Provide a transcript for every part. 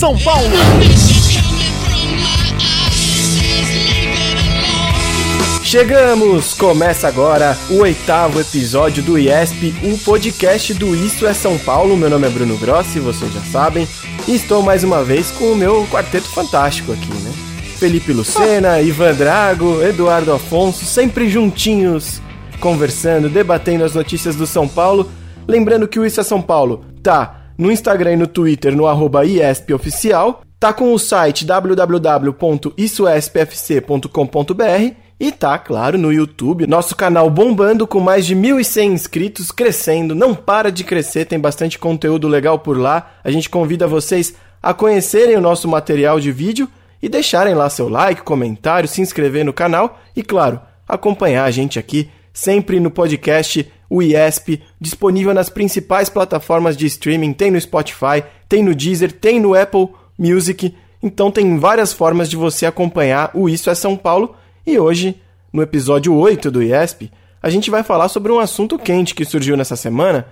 São Paulo! Chegamos! Começa agora o oitavo episódio do IESP, o podcast do Isso é São Paulo. Meu nome é Bruno Grossi, vocês já sabem. E estou mais uma vez com o meu quarteto fantástico aqui, né? Felipe Lucena, Ivan Drago, Eduardo Afonso, sempre juntinhos, conversando, debatendo as notícias do São Paulo. Lembrando que o Isso é São Paulo tá no Instagram e no Twitter no arroba IESPOficial, tá com o site www.issoespfc.com.br e tá, claro, no YouTube, nosso canal bombando com mais de 1.100 inscritos, crescendo, não para de crescer, tem bastante conteúdo legal por lá. A gente convida vocês a conhecerem o nosso material de vídeo e deixarem lá seu like, comentário, se inscrever no canal e, claro, acompanhar a gente aqui sempre no podcast o IESP, disponível nas principais plataformas de streaming, tem no Spotify, tem no Deezer, tem no Apple Music. Então tem várias formas de você acompanhar o Isso é São Paulo. E hoje, no episódio 8 do IESP, a gente vai falar sobre um assunto quente que surgiu nessa semana,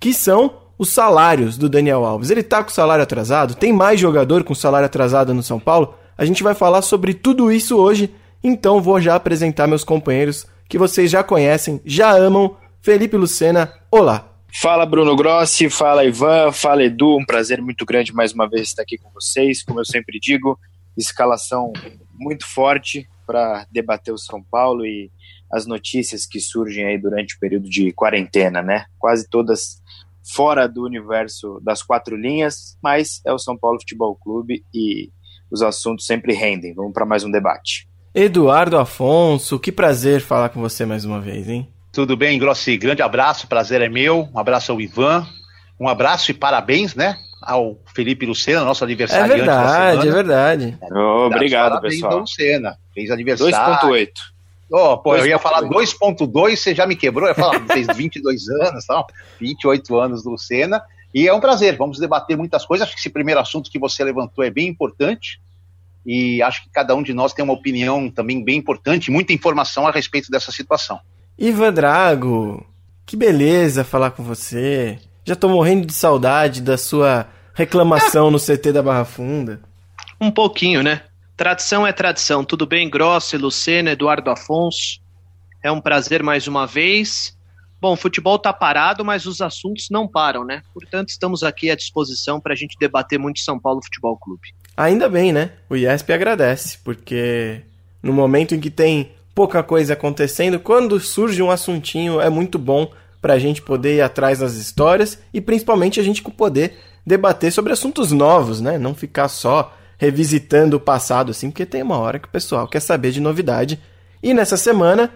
que são os salários do Daniel Alves. Ele tá com salário atrasado? Tem mais jogador com salário atrasado no São Paulo? A gente vai falar sobre tudo isso hoje, então vou já apresentar meus companheiros que vocês já conhecem, já amam. Felipe Lucena, olá. Fala Bruno Grossi, fala Ivan, fala Edu, um prazer muito grande mais uma vez estar aqui com vocês. Como eu sempre digo, escalação muito forte para debater o São Paulo e as notícias que surgem aí durante o período de quarentena, né? Quase todas fora do universo das quatro linhas, mas é o São Paulo Futebol Clube e os assuntos sempre rendem. Vamos para mais um debate. Eduardo Afonso, que prazer falar com você mais uma vez, hein? Tudo bem, Grossi? Grande abraço, prazer é meu. Um abraço ao Ivan. Um abraço e parabéns, né? Ao Felipe Lucena, nosso aniversário. É verdade, é verdade. Oh, obrigado, parabéns pessoal. Lucena. Fez aniversário. 2.8. Oh, pô, 2. eu ia falar 2.2, você já me quebrou. Eu ia falar, fez 22 anos, tal, 28 anos do Lucena. E é um prazer, vamos debater muitas coisas. Acho que esse primeiro assunto que você levantou é bem importante. E acho que cada um de nós tem uma opinião também bem importante, muita informação a respeito dessa situação. Ivan Drago, que beleza falar com você. Já tô morrendo de saudade da sua reclamação no CT da Barra Funda. Um pouquinho, né? Tradição é tradição. Tudo bem, Grossi, Lucena, Eduardo Afonso? É um prazer mais uma vez. Bom, o futebol tá parado, mas os assuntos não param, né? Portanto, estamos aqui à disposição para a gente debater muito São Paulo Futebol Clube. Ainda bem, né? O IESP agradece, porque no momento em que tem pouca coisa acontecendo, quando surge um assuntinho é muito bom para a gente poder ir atrás das histórias e principalmente a gente poder debater sobre assuntos novos, né? Não ficar só revisitando o passado assim, porque tem uma hora que o pessoal quer saber de novidade. E nessa semana,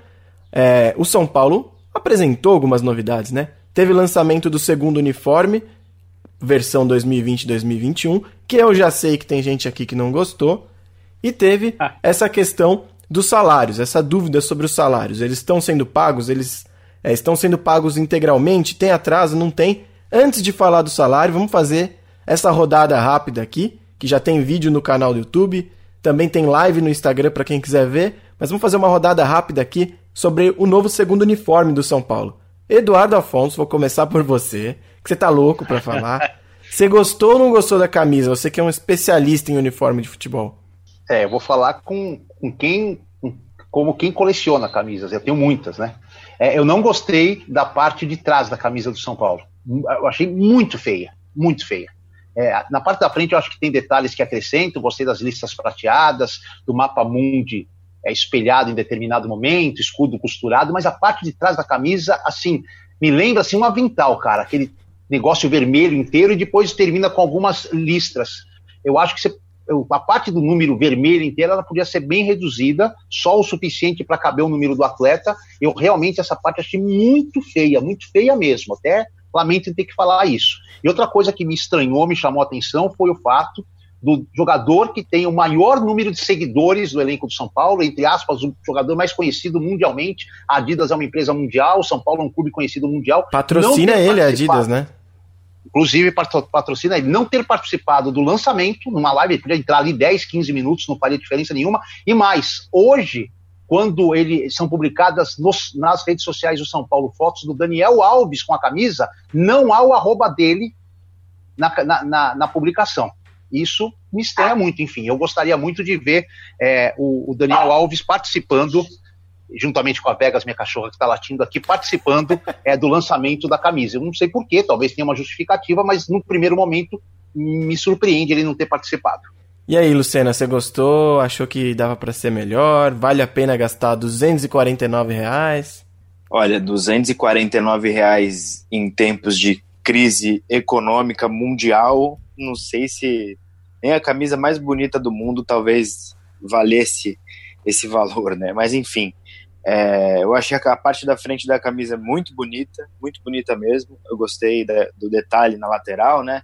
é, o São Paulo apresentou algumas novidades, né? Teve lançamento do segundo uniforme, versão 2020-2021, que eu já sei que tem gente aqui que não gostou, e teve ah. essa questão dos salários, essa dúvida sobre os salários. Eles estão sendo pagos, eles é, estão sendo pagos integralmente, tem atraso, não tem? Antes de falar do salário, vamos fazer essa rodada rápida aqui, que já tem vídeo no canal do YouTube, também tem live no Instagram para quem quiser ver, mas vamos fazer uma rodada rápida aqui sobre o novo segundo uniforme do São Paulo. Eduardo Afonso, vou começar por você, que você tá louco para falar. Você gostou ou não gostou da camisa? Você que é um especialista em uniforme de futebol. É, eu vou falar com, com quem, como quem coleciona camisas. Eu tenho muitas, né? É, eu não gostei da parte de trás da camisa do São Paulo. Eu achei muito feia, muito feia. É, na parte da frente eu acho que tem detalhes que acrescentam. Gostei das listas prateadas, do mapa mundi é, espelhado em determinado momento, escudo costurado, mas a parte de trás da camisa, assim, me lembra assim um avental, cara, aquele negócio vermelho inteiro e depois termina com algumas listras. Eu acho que você, a parte do número vermelho inteiro ela podia ser bem reduzida, só o suficiente para caber o número do atleta. Eu realmente essa parte achei muito feia, muito feia mesmo. Até lamento ter que falar isso. E outra coisa que me estranhou, me chamou a atenção, foi o fato do jogador que tem o maior número de seguidores do elenco do São Paulo, entre aspas, o jogador mais conhecido mundialmente. A Adidas é uma empresa mundial, o São Paulo é um clube conhecido mundial. Patrocina ele, a Adidas, né? Inclusive, patrocina ele não ter participado do lançamento, numa live, ele podia entrar ali 10, 15 minutos, não faria diferença nenhuma. E mais, hoje, quando ele são publicadas nos, nas redes sociais do São Paulo fotos do Daniel Alves com a camisa, não há o arroba dele na, na, na, na publicação. Isso me estranha muito, enfim. Eu gostaria muito de ver é, o, o, Daniel Alves participando, juntamente com a Vegas, minha cachorra que está latindo aqui, participando é, do lançamento da camisa. Eu não sei porquê, talvez tenha uma justificativa, mas no primeiro momento me surpreende ele não ter participado. E aí, Lucena, você gostou? Achou que dava para ser melhor? Vale a pena gastar 249 reais? Olha, 249 reais em tempos de crise econômica mundial, não sei se nem a camisa mais bonita do mundo talvez valesse esse valor, né? Mas enfim, é, eu achei a parte da frente da camisa muito bonita, muito bonita mesmo. Eu gostei da, do detalhe na lateral, né?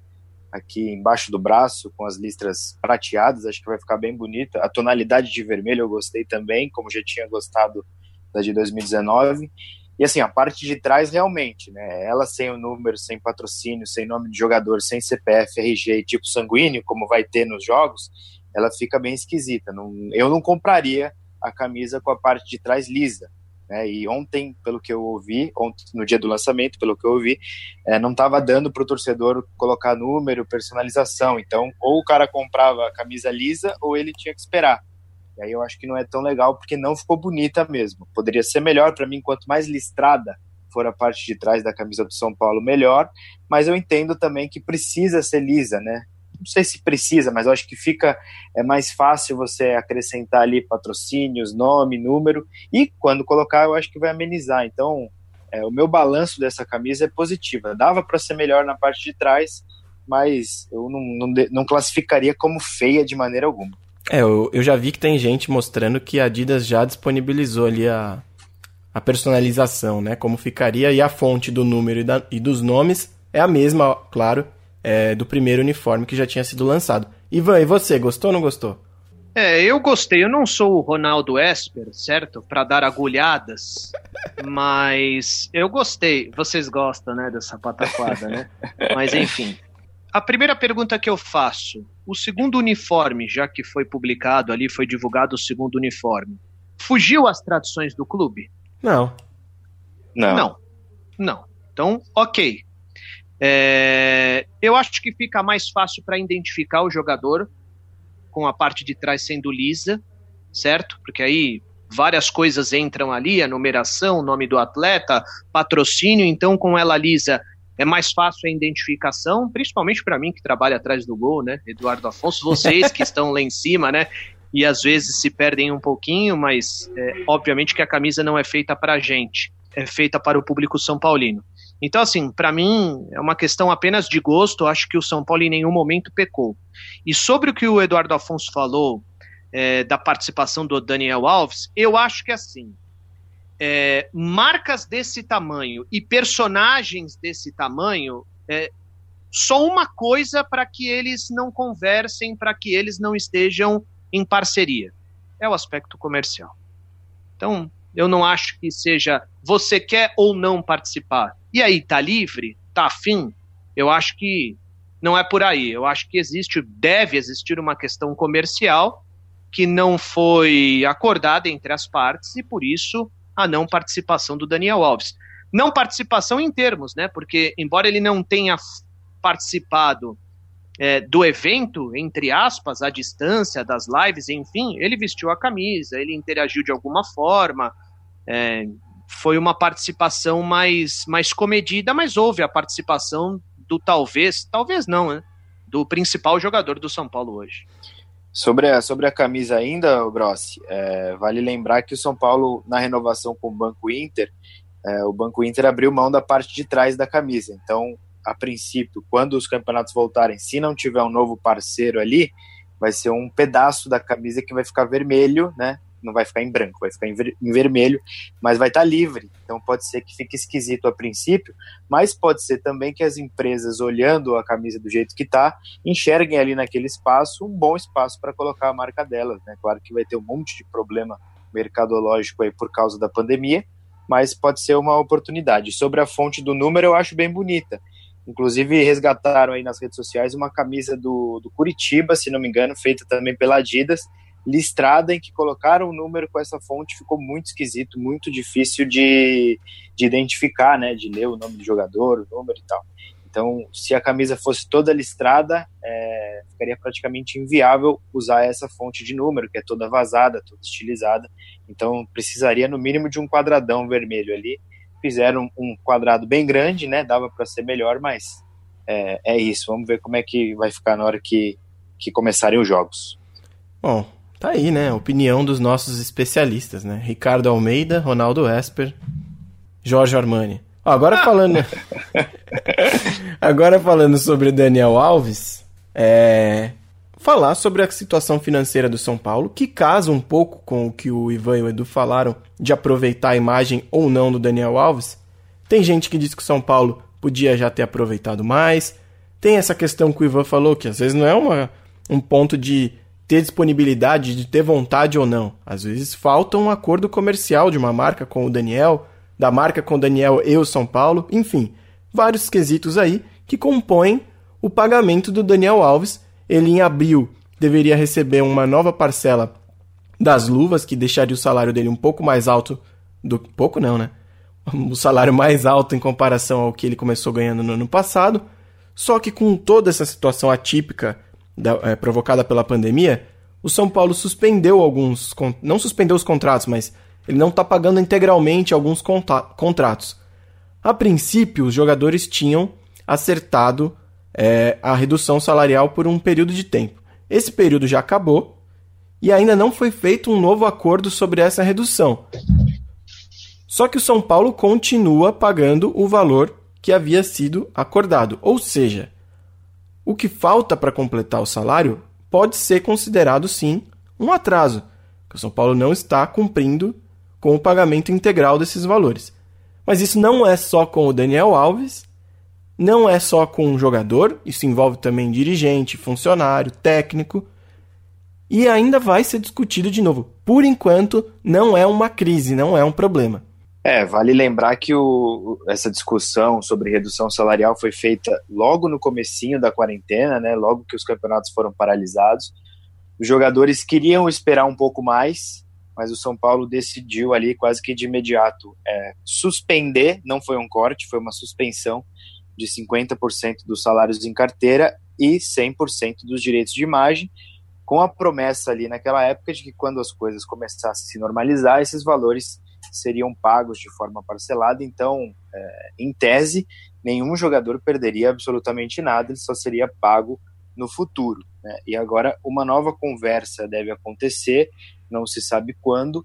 aqui embaixo do braço, com as listras prateadas, acho que vai ficar bem bonita. A tonalidade de vermelho eu gostei também, como já tinha gostado da de 2019. E assim, a parte de trás realmente, né? Ela sem o número, sem patrocínio, sem nome de jogador, sem CPF, RG e tipo sanguíneo, como vai ter nos jogos, ela fica bem esquisita. Não, eu não compraria a camisa com a parte de trás lisa. Né? E ontem, pelo que eu ouvi, ontem, no dia do lançamento, pelo que eu ouvi, é, não estava dando para o torcedor colocar número, personalização. Então, ou o cara comprava a camisa lisa, ou ele tinha que esperar. E aí eu acho que não é tão legal porque não ficou bonita mesmo. Poderia ser melhor para mim, quanto mais listrada for a parte de trás da camisa do São Paulo, melhor. Mas eu entendo também que precisa ser lisa, né? Não sei se precisa, mas eu acho que fica é mais fácil você acrescentar ali patrocínios, nome, número, e quando colocar, eu acho que vai amenizar. Então, é, o meu balanço dessa camisa é positiva. Dava para ser melhor na parte de trás, mas eu não, não, não classificaria como feia de maneira alguma. É, eu, eu já vi que tem gente mostrando que a Adidas já disponibilizou ali a, a personalização, né? Como ficaria e a fonte do número e, da, e dos nomes é a mesma, claro, é, do primeiro uniforme que já tinha sido lançado. Ivan, e você, gostou ou não gostou? É, eu gostei. Eu não sou o Ronaldo Esper, certo? Para dar agulhadas, mas eu gostei. Vocês gostam, né, dessa pataquada, né? Mas enfim. A primeira pergunta que eu faço: o segundo uniforme, já que foi publicado ali, foi divulgado o segundo uniforme, fugiu às tradições do clube? Não. Não. Não. Não. Então, ok. É, eu acho que fica mais fácil para identificar o jogador com a parte de trás sendo lisa, certo? Porque aí várias coisas entram ali, a numeração, o nome do atleta, patrocínio, então com ela lisa é mais fácil a identificação, principalmente para mim que trabalha atrás do gol, né? Eduardo Afonso, vocês que estão lá em cima, né? E às vezes se perdem um pouquinho, mas é, obviamente que a camisa não é feita para a gente, é feita para o público são paulino. Então, assim, para mim é uma questão apenas de gosto. Acho que o São Paulo em nenhum momento pecou. E sobre o que o Eduardo Afonso falou é, da participação do Daniel Alves, eu acho que assim. É, marcas desse tamanho e personagens desse tamanho é só uma coisa para que eles não conversem, para que eles não estejam em parceria: é o aspecto comercial. Então, eu não acho que seja você quer ou não participar. E aí, tá livre? Tá afim? Eu acho que não é por aí. Eu acho que existe, deve existir uma questão comercial que não foi acordada entre as partes e por isso a não participação do Daniel Alves. Não participação em termos, né? Porque embora ele não tenha participado é, do evento, entre aspas, à distância, das lives, enfim, ele vestiu a camisa, ele interagiu de alguma forma, é, foi uma participação mais, mais comedida, mas houve a participação do talvez, talvez não, né? Do principal jogador do São Paulo hoje. Sobre a, sobre a camisa ainda, Grossi, é, vale lembrar que o São Paulo, na renovação com o Banco Inter, é, o Banco Inter abriu mão da parte de trás da camisa. Então, a princípio, quando os campeonatos voltarem, se não tiver um novo parceiro ali, vai ser um pedaço da camisa que vai ficar vermelho, né? Não vai ficar em branco, vai ficar em, ver em vermelho, mas vai estar tá livre. Então pode ser que fique esquisito a princípio, mas pode ser também que as empresas, olhando a camisa do jeito que está, enxerguem ali naquele espaço um bom espaço para colocar a marca delas. Né? Claro que vai ter um monte de problema mercadológico aí por causa da pandemia, mas pode ser uma oportunidade. Sobre a fonte do número, eu acho bem bonita. Inclusive, resgataram aí nas redes sociais uma camisa do, do Curitiba, se não me engano, feita também pela Adidas, listrada em que colocaram o número com essa fonte, ficou muito esquisito, muito difícil de, de identificar, né, de ler o nome do jogador, o número e tal. Então, se a camisa fosse toda listrada, é, ficaria praticamente inviável usar essa fonte de número, que é toda vazada, toda estilizada. Então, precisaria no mínimo de um quadradão vermelho ali, fizeram um quadrado bem grande, né? Dava para ser melhor, mas é, é, isso. Vamos ver como é que vai ficar na hora que, que começarem os jogos. Bom, tá aí, né? Opinião dos nossos especialistas, né? Ricardo Almeida, Ronaldo Esper, Jorge Armani. Ó, agora falando. agora falando sobre Daniel Alves, é. Falar sobre a situação financeira do São Paulo, que casa um pouco com o que o Ivan e o Edu falaram de aproveitar a imagem ou não do Daniel Alves. Tem gente que diz que o São Paulo podia já ter aproveitado mais. Tem essa questão que o Ivan falou, que às vezes não é uma, um ponto de ter disponibilidade, de ter vontade ou não. Às vezes falta um acordo comercial de uma marca com o Daniel, da marca com o Daniel e o São Paulo, enfim, vários quesitos aí que compõem o pagamento do Daniel Alves. Ele em abril deveria receber uma nova parcela das luvas, que deixaria o salário dele um pouco mais alto do pouco não, né? O salário mais alto em comparação ao que ele começou ganhando no ano passado. Só que com toda essa situação atípica da, é, provocada pela pandemia, o São Paulo suspendeu alguns, não suspendeu os contratos, mas ele não está pagando integralmente alguns contratos. A princípio, os jogadores tinham acertado é, a redução salarial por um período de tempo. Esse período já acabou e ainda não foi feito um novo acordo sobre essa redução. Só que o São Paulo continua pagando o valor que havia sido acordado, ou seja, o que falta para completar o salário pode ser considerado sim um atraso, que o São Paulo não está cumprindo com o pagamento integral desses valores. Mas isso não é só com o Daniel Alves, não é só com o jogador, isso envolve também dirigente, funcionário, técnico e ainda vai ser discutido de novo. Por enquanto, não é uma crise, não é um problema. É, vale lembrar que o, essa discussão sobre redução salarial foi feita logo no comecinho da quarentena, né, logo que os campeonatos foram paralisados. Os jogadores queriam esperar um pouco mais, mas o São Paulo decidiu ali quase que de imediato é, suspender, não foi um corte, foi uma suspensão de 50% dos salários em carteira e 100% dos direitos de imagem, com a promessa ali naquela época de que quando as coisas começassem a se normalizar, esses valores seriam pagos de forma parcelada. Então, é, em tese, nenhum jogador perderia absolutamente nada, ele só seria pago no futuro. Né? E agora uma nova conversa deve acontecer, não se sabe quando,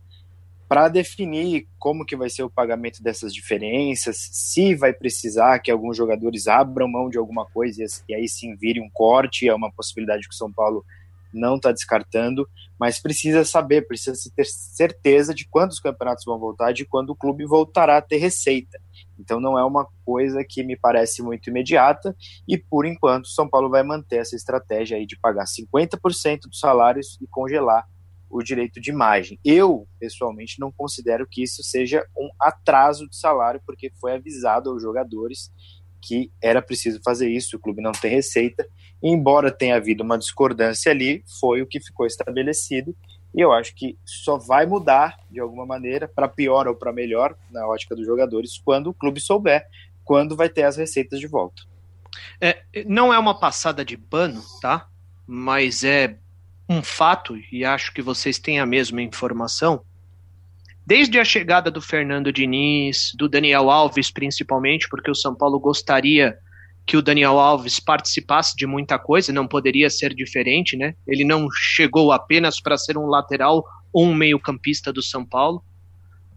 para definir como que vai ser o pagamento dessas diferenças, se vai precisar que alguns jogadores abram mão de alguma coisa e aí sim vire um corte, é uma possibilidade que o São Paulo não está descartando, mas precisa saber, precisa ter certeza de quando os campeonatos vão voltar, de quando o clube voltará a ter receita. Então não é uma coisa que me parece muito imediata e por enquanto São Paulo vai manter essa estratégia aí de pagar 50% dos salários e congelar o direito de imagem. Eu, pessoalmente, não considero que isso seja um atraso de salário, porque foi avisado aos jogadores que era preciso fazer isso, o clube não tem receita. Embora tenha havido uma discordância ali, foi o que ficou estabelecido. E eu acho que só vai mudar de alguma maneira, para pior ou para melhor, na ótica dos jogadores, quando o clube souber quando vai ter as receitas de volta. É, não é uma passada de pano, tá? Mas é um fato, e acho que vocês têm a mesma informação, Desde a chegada do Fernando Diniz, do Daniel Alves principalmente, porque o São Paulo gostaria que o Daniel Alves participasse de muita coisa, não poderia ser diferente, né? Ele não chegou apenas para ser um lateral ou um meio-campista do São Paulo.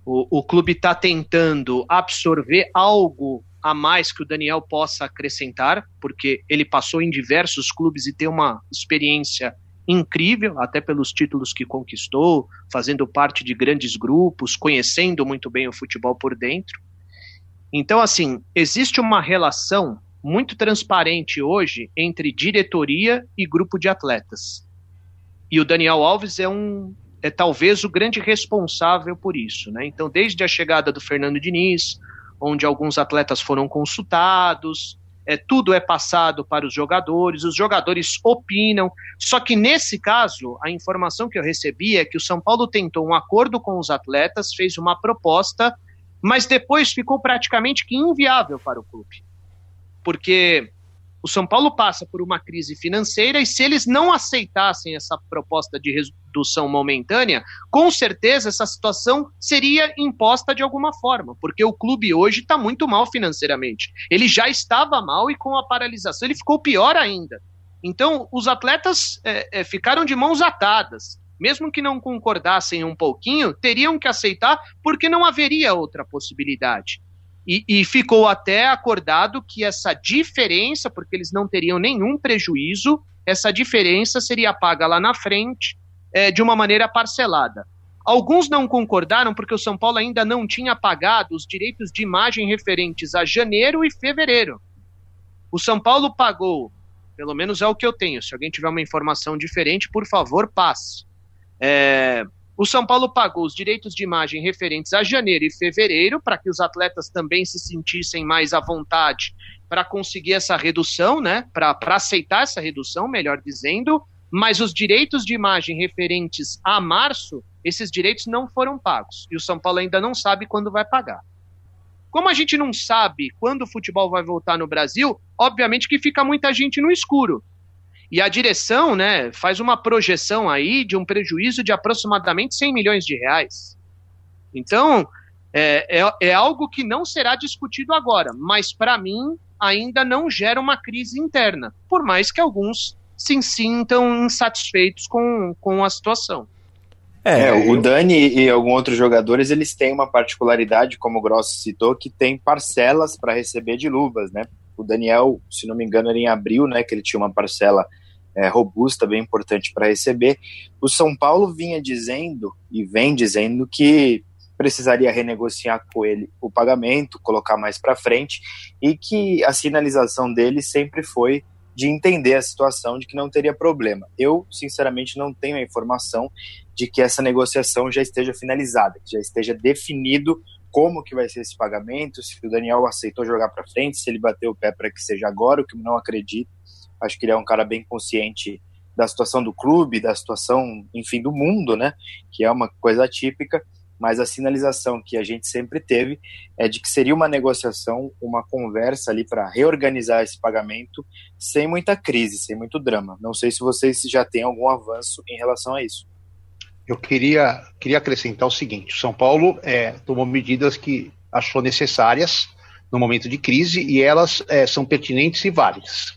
O, o clube está tentando absorver algo a mais que o Daniel possa acrescentar, porque ele passou em diversos clubes e tem uma experiência incrível, até pelos títulos que conquistou, fazendo parte de grandes grupos, conhecendo muito bem o futebol por dentro. Então, assim, existe uma relação muito transparente hoje entre diretoria e grupo de atletas. E o Daniel Alves é um é talvez o grande responsável por isso, né? Então, desde a chegada do Fernando Diniz, onde alguns atletas foram consultados, é, tudo é passado para os jogadores, os jogadores opinam. Só que nesse caso, a informação que eu recebi é que o São Paulo tentou um acordo com os atletas, fez uma proposta, mas depois ficou praticamente que inviável para o clube. Porque o São Paulo passa por uma crise financeira e se eles não aceitassem essa proposta de redução momentânea, com certeza essa situação seria imposta de alguma forma, porque o clube hoje está muito mal financeiramente. Ele já estava mal e com a paralisação ele ficou pior ainda. Então, os atletas é, é, ficaram de mãos atadas. Mesmo que não concordassem um pouquinho, teriam que aceitar porque não haveria outra possibilidade. E, e, ficou até acordado que essa diferença, porque eles não teriam nenhum prejuízo, essa diferença seria paga lá na frente é, de uma maneira parcelada. Alguns não concordaram porque o São Paulo ainda não tinha pagado os direitos de imagem referentes a janeiro e fevereiro. O São Paulo pagou, pelo menos é o que eu tenho. Se alguém tiver uma informação diferente, por favor, passe. É, o São Paulo pagou os direitos de imagem referentes a janeiro e fevereiro para que os atletas também se sentissem mais à vontade para conseguir essa redução, né? Para aceitar essa redução, melhor dizendo. Mas os direitos de imagem referentes a março, esses direitos não foram pagos. E o São Paulo ainda não sabe quando vai pagar. Como a gente não sabe quando o futebol vai voltar no Brasil, obviamente que fica muita gente no escuro. E a direção né, faz uma projeção aí de um prejuízo de aproximadamente 100 milhões de reais. Então, é, é, é algo que não será discutido agora, mas para mim ainda não gera uma crise interna, por mais que alguns se sintam insatisfeitos com, com a situação. É, é o Dani e alguns outros jogadores, eles têm uma particularidade, como o Grosso citou, que tem parcelas para receber de luvas, né? O Daniel, se não me engano, era em abril, né, que ele tinha uma parcela é, robusta, bem importante para receber. O São Paulo vinha dizendo e vem dizendo que precisaria renegociar com ele o pagamento, colocar mais para frente e que a sinalização dele sempre foi de entender a situação, de que não teria problema. Eu, sinceramente, não tenho a informação de que essa negociação já esteja finalizada, que já esteja definido como que vai ser esse pagamento, se o Daniel aceitou jogar para frente, se ele bateu o pé para que seja agora, o que eu não acredito. Acho que ele é um cara bem consciente da situação do clube, da situação, enfim, do mundo, né? Que é uma coisa atípica, mas a sinalização que a gente sempre teve é de que seria uma negociação, uma conversa ali para reorganizar esse pagamento sem muita crise, sem muito drama. Não sei se vocês já têm algum avanço em relação a isso. Eu queria, queria acrescentar o seguinte: o São Paulo é, tomou medidas que achou necessárias no momento de crise e elas é, são pertinentes e válidas.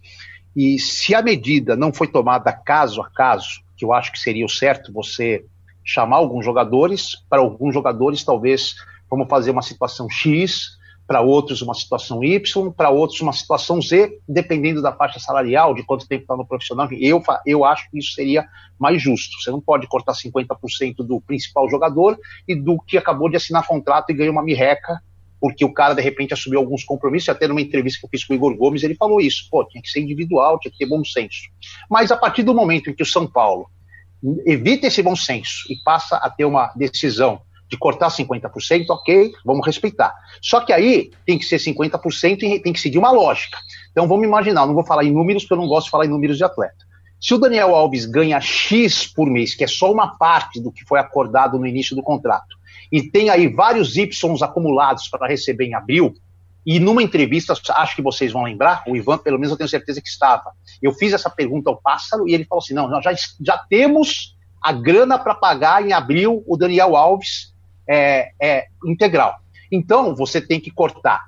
E se a medida não foi tomada caso a caso, que eu acho que seria o certo você chamar alguns jogadores, para alguns jogadores talvez vamos fazer uma situação X, para outros uma situação Y, para outros uma situação Z, dependendo da faixa salarial, de quanto tempo está no profissional. Eu, eu acho que isso seria mais justo. Você não pode cortar 50% do principal jogador e do que acabou de assinar contrato e ganha uma mirreca porque o cara de repente assumiu alguns compromissos, até numa entrevista que eu fiz com o Igor Gomes, ele falou isso, pô, tinha que ser individual, tinha que ter bom senso. Mas a partir do momento em que o São Paulo evita esse bom senso e passa a ter uma decisão de cortar 50%, ok, vamos respeitar. Só que aí tem que ser 50% e tem que seguir uma lógica. Então vamos imaginar, não vou falar em números, porque eu não gosto de falar em números de atleta. Se o Daniel Alves ganha X por mês, que é só uma parte do que foi acordado no início do contrato, e tem aí vários Ys acumulados para receber em abril, e numa entrevista, acho que vocês vão lembrar, o Ivan, pelo menos eu tenho certeza que estava. Eu fiz essa pergunta ao Pássaro e ele falou assim: não, nós já, já temos a grana para pagar em abril o Daniel Alves é, é, integral. Então, você tem que cortar.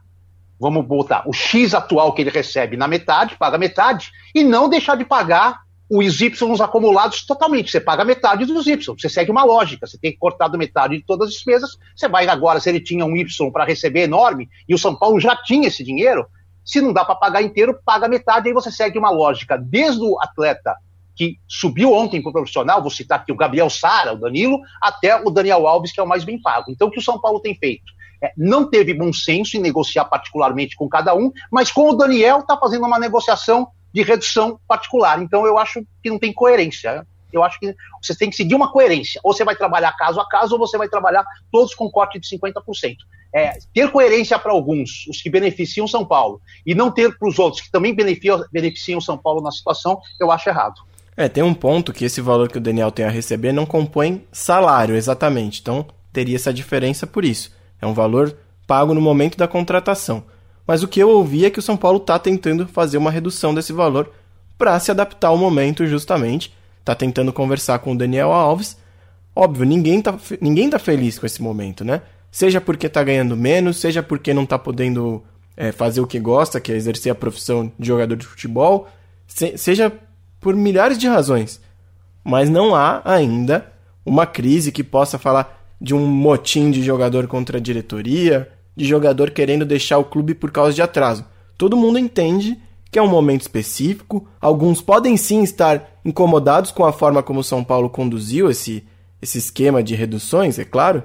Vamos botar o X atual que ele recebe na metade, paga metade, e não deixar de pagar os Y acumulados totalmente. Você paga metade dos Y. Você segue uma lógica. Você tem cortado metade de todas as despesas. Você vai agora, se ele tinha um Y para receber enorme, e o São Paulo já tinha esse dinheiro, se não dá para pagar inteiro, paga metade, aí você segue uma lógica. Desde o atleta que subiu ontem para o profissional, vou citar aqui o Gabriel Sara, o Danilo, até o Daniel Alves, que é o mais bem pago. Então, o que o São Paulo tem feito? É, não teve bom senso em negociar particularmente com cada um, mas com o Daniel está fazendo uma negociação de redução particular. Então eu acho que não tem coerência. Eu acho que você tem que seguir uma coerência. Ou você vai trabalhar caso a caso, ou você vai trabalhar todos com corte de 50%. É, ter coerência para alguns, os que beneficiam São Paulo, e não ter para os outros que também beneficiam, beneficiam São Paulo na situação, eu acho errado. É, tem um ponto que esse valor que o Daniel tem a receber não compõe salário exatamente. Então teria essa diferença por isso. É um valor pago no momento da contratação. Mas o que eu ouvi é que o São Paulo está tentando fazer uma redução desse valor para se adaptar ao momento justamente. Está tentando conversar com o Daniel Alves. Óbvio, ninguém está ninguém tá feliz com esse momento, né? Seja porque está ganhando menos, seja porque não está podendo é, fazer o que gosta, que é exercer a profissão de jogador de futebol, se, seja por milhares de razões. Mas não há ainda uma crise que possa falar de um motim de jogador contra a diretoria, de jogador querendo deixar o clube por causa de atraso. Todo mundo entende que é um momento específico. Alguns podem sim estar incomodados com a forma como São Paulo conduziu esse, esse esquema de reduções, é claro.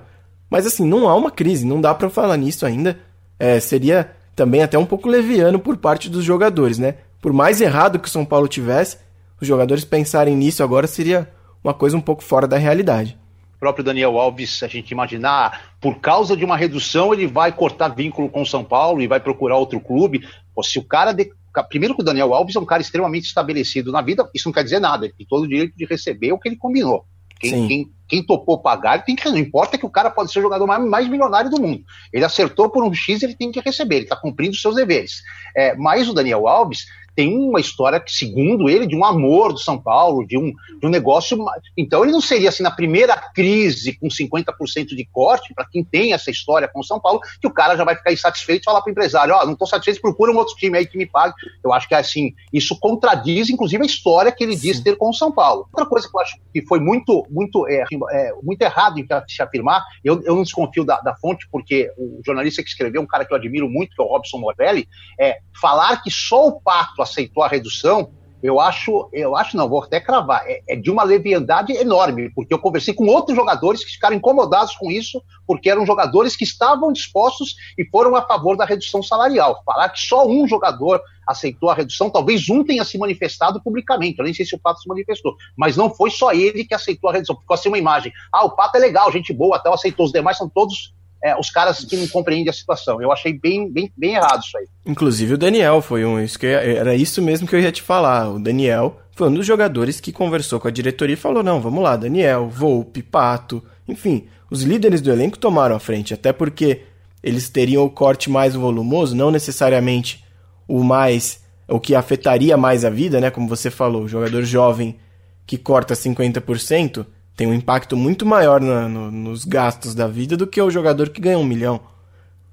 Mas assim, não há uma crise, não dá para falar nisso ainda. É, seria também até um pouco leviano por parte dos jogadores, né? Por mais errado que o São Paulo tivesse, os jogadores pensarem nisso agora seria uma coisa um pouco fora da realidade próprio Daniel Alves, a gente imaginar, por causa de uma redução, ele vai cortar vínculo com o São Paulo e vai procurar outro clube. Pô, se o cara. De... Primeiro que o Daniel Alves é um cara extremamente estabelecido na vida, isso não quer dizer nada, ele tem todo o direito de receber o que ele combinou. Quem, quem, quem, topou pagar, tem que. Não importa que o cara pode ser o jogador mais, mais milionário do mundo. Ele acertou por um X, ele tem que receber, ele está cumprindo os seus deveres. É, mas o Daniel Alves tem uma história que, segundo ele, de um amor do São Paulo, de um, de um negócio. Então, ele não seria assim na primeira crise com 50% de corte, para quem tem essa história com o São Paulo, que o cara já vai ficar insatisfeito e falar para o empresário: Ó, oh, não estou satisfeito, procura um outro time aí que me pague. Eu acho que assim, isso contradiz, inclusive, a história que ele diz ter com o São Paulo. Outra coisa que eu acho que foi muito, muito, é, é, muito errado em se afirmar, eu, eu não desconfio da, da fonte, porque o jornalista que escreveu, um cara que eu admiro muito, que é o Robson Morelli, é falar que só o Pato aceitou a redução, eu acho, eu acho não, vou até cravar, é, é, de uma leviandade enorme, porque eu conversei com outros jogadores que ficaram incomodados com isso, porque eram jogadores que estavam dispostos e foram a favor da redução salarial. Falar que só um jogador aceitou a redução, talvez um tenha se manifestado publicamente, eu nem sei se o Pato se manifestou, mas não foi só ele que aceitou a redução, ficou assim uma imagem, ah, o Pato é legal, gente boa, até aceitou, os demais são todos é, os caras que não compreendem a situação. Eu achei bem, bem, bem errado isso aí. Inclusive o Daniel foi um. Isso que era isso mesmo que eu ia te falar. O Daniel foi um dos jogadores que conversou com a diretoria e falou: não, vamos lá, Daniel, Volpe, Pato. Enfim, os líderes do elenco tomaram a frente, até porque eles teriam o corte mais volumoso, não necessariamente o mais. o que afetaria mais a vida, né? Como você falou, o jogador jovem que corta 50%, tem um impacto muito maior na, no, nos gastos da vida do que o jogador que ganha um milhão.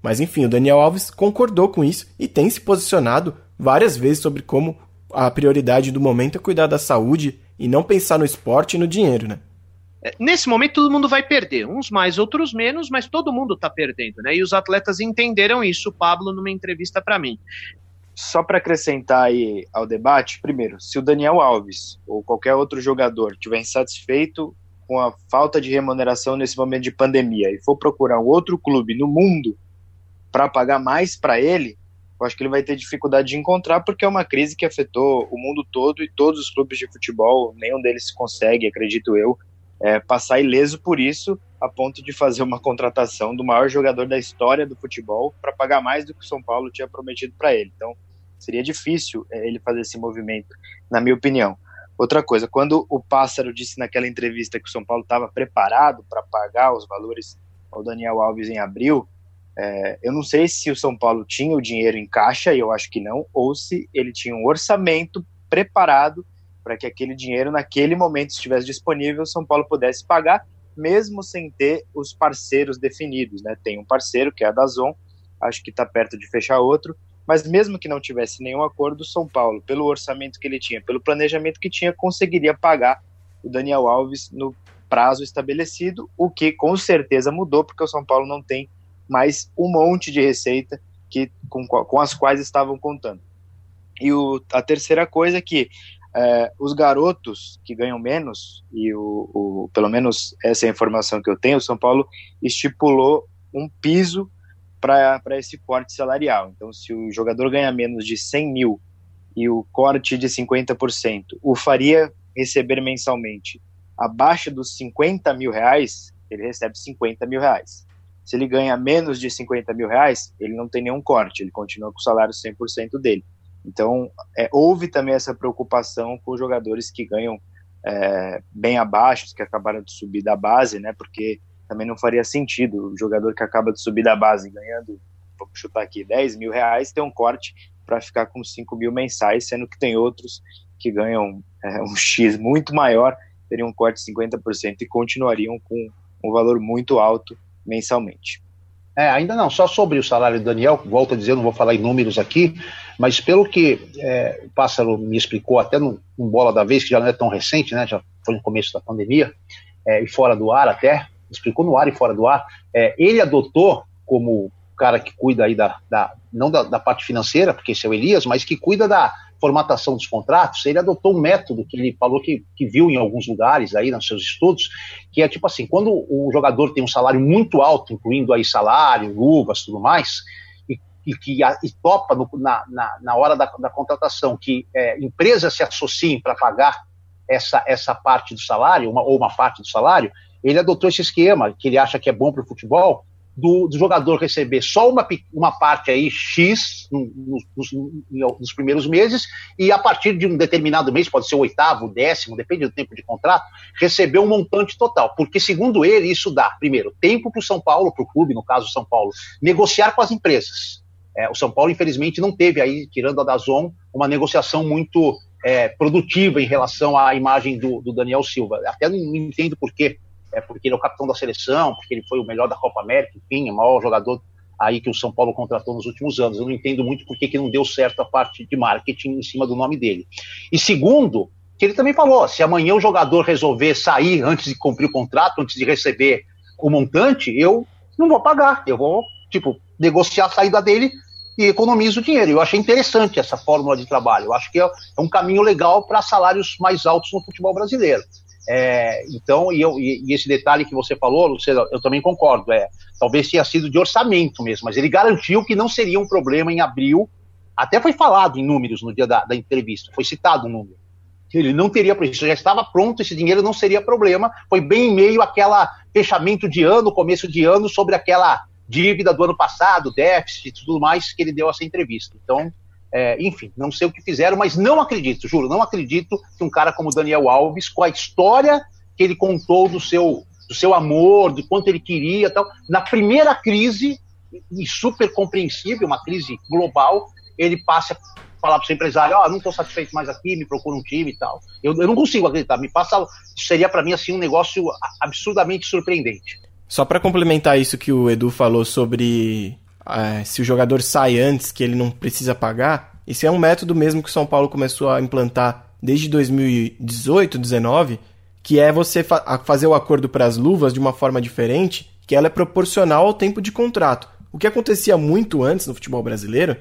Mas enfim, o Daniel Alves concordou com isso e tem se posicionado várias vezes sobre como a prioridade do momento é cuidar da saúde e não pensar no esporte e no dinheiro, né? É, nesse momento todo mundo vai perder, uns mais, outros menos, mas todo mundo está perdendo, né? E os atletas entenderam isso, Pablo, numa entrevista para mim. Só para acrescentar aí ao debate, primeiro, se o Daniel Alves ou qualquer outro jogador estiver insatisfeito com a falta de remuneração nesse momento de pandemia e for procurar um outro clube no mundo para pagar mais para ele, eu acho que ele vai ter dificuldade de encontrar, porque é uma crise que afetou o mundo todo e todos os clubes de futebol, nenhum deles consegue, acredito eu, é, passar ileso por isso, a ponto de fazer uma contratação do maior jogador da história do futebol para pagar mais do que o São Paulo tinha prometido para ele. Então, seria difícil é, ele fazer esse movimento, na minha opinião. Outra coisa, quando o Pássaro disse naquela entrevista que o São Paulo estava preparado para pagar os valores ao Daniel Alves em abril, é, eu não sei se o São Paulo tinha o dinheiro em caixa, e eu acho que não, ou se ele tinha um orçamento preparado para que aquele dinheiro, naquele momento, estivesse disponível, o São Paulo pudesse pagar, mesmo sem ter os parceiros definidos. Né? Tem um parceiro, que é a Dazon, acho que está perto de fechar outro, mas mesmo que não tivesse nenhum acordo, o São Paulo, pelo orçamento que ele tinha, pelo planejamento que tinha, conseguiria pagar o Daniel Alves no prazo estabelecido, o que com certeza mudou, porque o São Paulo não tem mais um monte de receita que, com, com as quais estavam contando. E o, a terceira coisa é que é, os garotos que ganham menos, e o, o, pelo menos essa é a informação que eu tenho, o São Paulo estipulou um piso para esse corte salarial. Então, se o jogador ganha menos de 100 mil e o corte de 50% o faria receber mensalmente abaixo dos 50 mil reais, ele recebe 50 mil reais. Se ele ganha menos de 50 mil reais, ele não tem nenhum corte, ele continua com o salário 100% dele. Então, é, houve também essa preocupação com jogadores que ganham é, bem abaixo, que acabaram de subir da base, né? Porque também não faria sentido o jogador que acaba de subir da base ganhando, vamos chutar aqui, 10 mil reais, ter um corte para ficar com 5 mil mensais, sendo que tem outros que ganham é, um X muito maior, teriam um corte de 50% e continuariam com um valor muito alto mensalmente. É, ainda não, só sobre o salário do Daniel, volto a dizer, não vou falar em números aqui, mas pelo que é, o Pássaro me explicou até no, no, Bola da Vez, que já não é tão recente, né, já foi no começo da pandemia, é, e fora do ar até, explicou no ar e fora do ar, é, ele adotou como cara que cuida aí da, da não da, da, parte financeira, porque esse é o Elias, mas que cuida da formatação dos contratos, ele adotou um método que ele falou que, que viu em alguns lugares aí nos seus estudos, que é tipo assim, quando o jogador tem um salário muito alto, incluindo aí salário, luvas, tudo mais, e, que a, e topa no, na, na, na, hora da, da contratação que é, empresas se associem para pagar essa, essa parte do salário, uma, ou uma parte do salário, ele adotou esse esquema que ele acha que é bom para o futebol, do, do, jogador receber só uma, uma parte aí X nos, nos, nos, primeiros meses e a partir de um determinado mês, pode ser o oitavo, décimo, depende do tempo de contrato, receber um montante total. Porque, segundo ele, isso dá, primeiro, tempo para o São Paulo, para o clube, no caso São Paulo, negociar com as empresas. É, o São Paulo, infelizmente, não teve aí, tirando a Dazon, uma negociação muito é, produtiva em relação à imagem do, do Daniel Silva. Até não entendo por quê é porque ele é o capitão da seleção, porque ele foi o melhor da Copa América, enfim, é o maior jogador aí que o São Paulo contratou nos últimos anos. Eu não entendo muito por que não deu certo a parte de marketing em cima do nome dele. E segundo, que ele também falou, se amanhã o jogador resolver sair antes de cumprir o contrato, antes de receber o montante, eu não vou pagar, eu vou, tipo, negociar a saída dele e economizo o dinheiro. Eu achei interessante essa fórmula de trabalho. Eu acho que é, é um caminho legal para salários mais altos no futebol brasileiro. É, então, e, eu, e, e, esse detalhe que você falou, Luciano, eu também concordo. É, talvez tenha sido de orçamento mesmo, mas ele garantiu que não seria um problema em abril. Até foi falado em números no dia da, da entrevista, foi citado um número. Ele não teria isso, já estava pronto, esse dinheiro não seria problema. Foi bem em meio àquela fechamento de ano, começo de ano, sobre aquela dívida do ano passado, déficit e tudo mais, que ele deu essa entrevista. Então, é, enfim, não sei o que fizeram, mas não acredito, juro, não acredito que um cara como Daniel Alves, com a história que ele contou do seu, do seu amor, de quanto ele queria tal, na primeira crise, e super compreensível, uma crise global, ele passa a falar para o seu empresário, oh, não estou satisfeito mais aqui, me procura um time e tal. Eu, eu não consigo acreditar, me passa, seria para mim assim um negócio absurdamente surpreendente. Só para complementar isso que o Edu falou sobre é, se o jogador sai antes, que ele não precisa pagar, esse é um método mesmo que o São Paulo começou a implantar desde 2018, 2019, que é você fa fazer o acordo para as luvas de uma forma diferente, que ela é proporcional ao tempo de contrato. O que acontecia muito antes no futebol brasileiro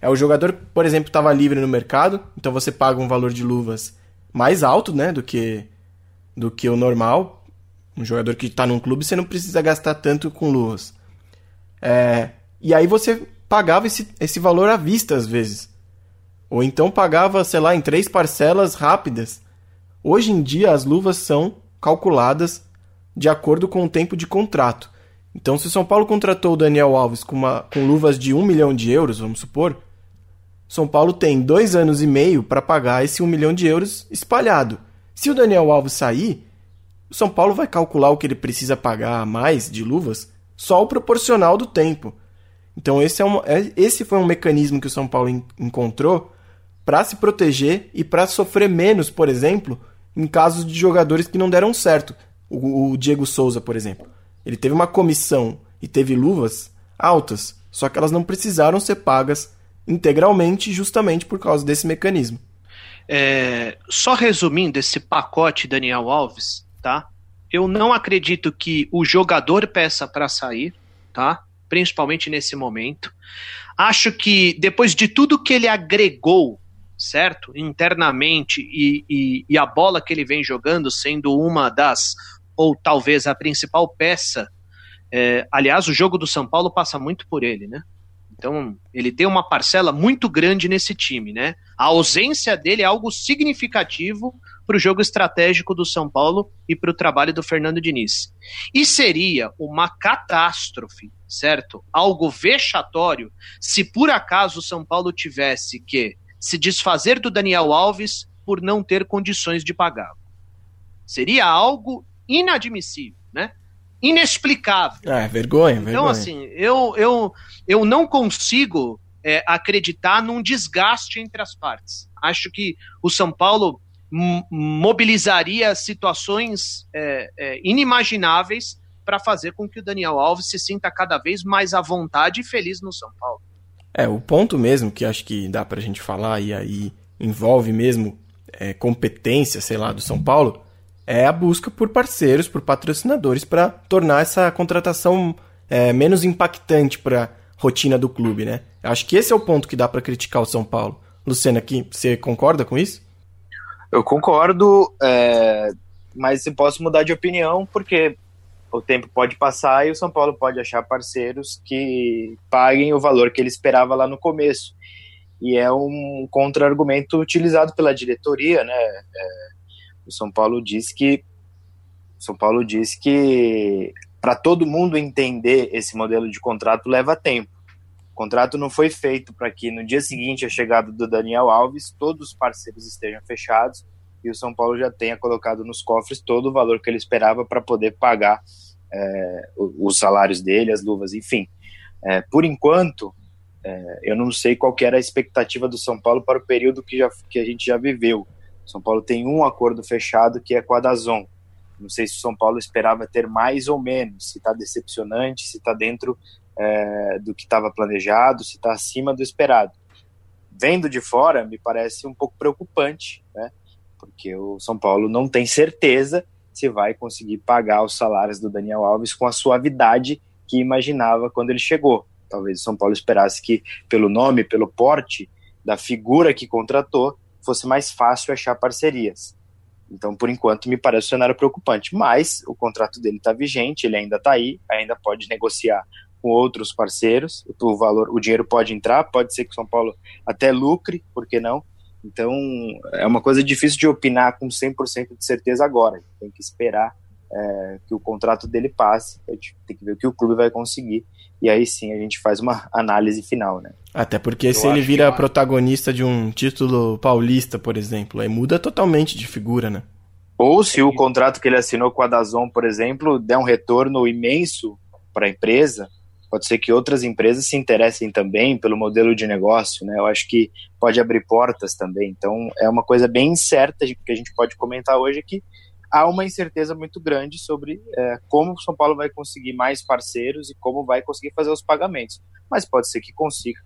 é o jogador, por exemplo, estava livre no mercado, então você paga um valor de luvas mais alto, né, do que do que o normal. Um jogador que está num clube, você não precisa gastar tanto com luvas. É, e aí você pagava esse, esse valor à vista às vezes. Ou então pagava, sei lá, em três parcelas rápidas. Hoje em dia as luvas são calculadas de acordo com o tempo de contrato. Então, se São Paulo contratou o Daniel Alves com, uma, com luvas de um milhão de euros, vamos supor, São Paulo tem dois anos e meio para pagar esse um milhão de euros espalhado. Se o Daniel Alves sair, o São Paulo vai calcular o que ele precisa pagar a mais de luvas só o proporcional do tempo. Então esse, é um, é, esse foi um mecanismo que o São Paulo encontrou para se proteger e para sofrer menos, por exemplo, em casos de jogadores que não deram certo. O, o Diego Souza, por exemplo. Ele teve uma comissão e teve luvas altas, só que elas não precisaram ser pagas integralmente, justamente por causa desse mecanismo. É, só resumindo esse pacote Daniel Alves, tá? Eu não acredito que o jogador peça para sair, tá? Principalmente nesse momento. Acho que depois de tudo que ele agregou, certo? Internamente e, e, e a bola que ele vem jogando sendo uma das, ou talvez a principal peça. É, aliás, o jogo do São Paulo passa muito por ele, né? Então, ele tem uma parcela muito grande nesse time, né? A ausência dele é algo significativo para o jogo estratégico do São Paulo e para o trabalho do Fernando Diniz. E seria uma catástrofe, certo? Algo vexatório se por acaso o São Paulo tivesse que se desfazer do Daniel Alves por não ter condições de pagá-lo. Seria algo inadmissível, né? inexplicável. É, vergonha, então, vergonha. Então, assim, eu, eu, eu não consigo é, acreditar num desgaste entre as partes. Acho que o São Paulo mobilizaria situações é, é, inimagináveis para fazer com que o Daniel Alves se sinta cada vez mais à vontade e feliz no São Paulo. É, o ponto mesmo que acho que dá para a gente falar e aí envolve mesmo é, competência, sei lá, do São Paulo, é a busca por parceiros, por patrocinadores para tornar essa contratação é, menos impactante para a rotina do clube, né? Acho que esse é o ponto que dá para criticar o São Paulo. Luciano, aqui, você concorda com isso? Eu concordo, é, mas eu posso mudar de opinião porque o tempo pode passar e o São Paulo pode achar parceiros que paguem o valor que ele esperava lá no começo. E é um contra-argumento utilizado pela diretoria, né? É, o São Paulo diz que São Paulo diz que para todo mundo entender esse modelo de contrato leva tempo. O contrato não foi feito para que no dia seguinte a chegada do Daniel Alves todos os parceiros estejam fechados e o São Paulo já tenha colocado nos cofres todo o valor que ele esperava para poder pagar é, os salários dele, as luvas, enfim. É, por enquanto, é, eu não sei qual era a expectativa do São Paulo para o período que, já, que a gente já viveu. São Paulo tem um acordo fechado que é com a Dazon. Não sei se o São Paulo esperava ter mais ou menos, se está decepcionante, se está dentro é, do que estava planejado, se está acima do esperado. Vendo de fora, me parece um pouco preocupante, né? porque o São Paulo não tem certeza se vai conseguir pagar os salários do Daniel Alves com a suavidade que imaginava quando ele chegou. Talvez o São Paulo esperasse que, pelo nome, pelo porte da figura que contratou, fosse mais fácil achar parcerias. Então, por enquanto, me parece um cenário preocupante. Mas o contrato dele está vigente, ele ainda está aí, ainda pode negociar com outros parceiros. O valor, o dinheiro pode entrar, pode ser que o São Paulo até lucre, por que não? Então, é uma coisa difícil de opinar com 100% de certeza agora. Tem que esperar é, que o contrato dele passe, a gente tem que ver o que o clube vai conseguir, e aí sim a gente faz uma análise final, né? Até porque Eu se ele vira que... protagonista de um título paulista, por exemplo, aí muda totalmente de figura, né? Ou se o contrato que ele assinou com a Dazon, por exemplo, der um retorno imenso para a empresa, pode ser que outras empresas se interessem também pelo modelo de negócio, né? Eu acho que pode abrir portas também. Então, é uma coisa bem certa que a gente pode comentar hoje que há uma incerteza muito grande sobre é, como o São Paulo vai conseguir mais parceiros e como vai conseguir fazer os pagamentos. Mas pode ser que consiga.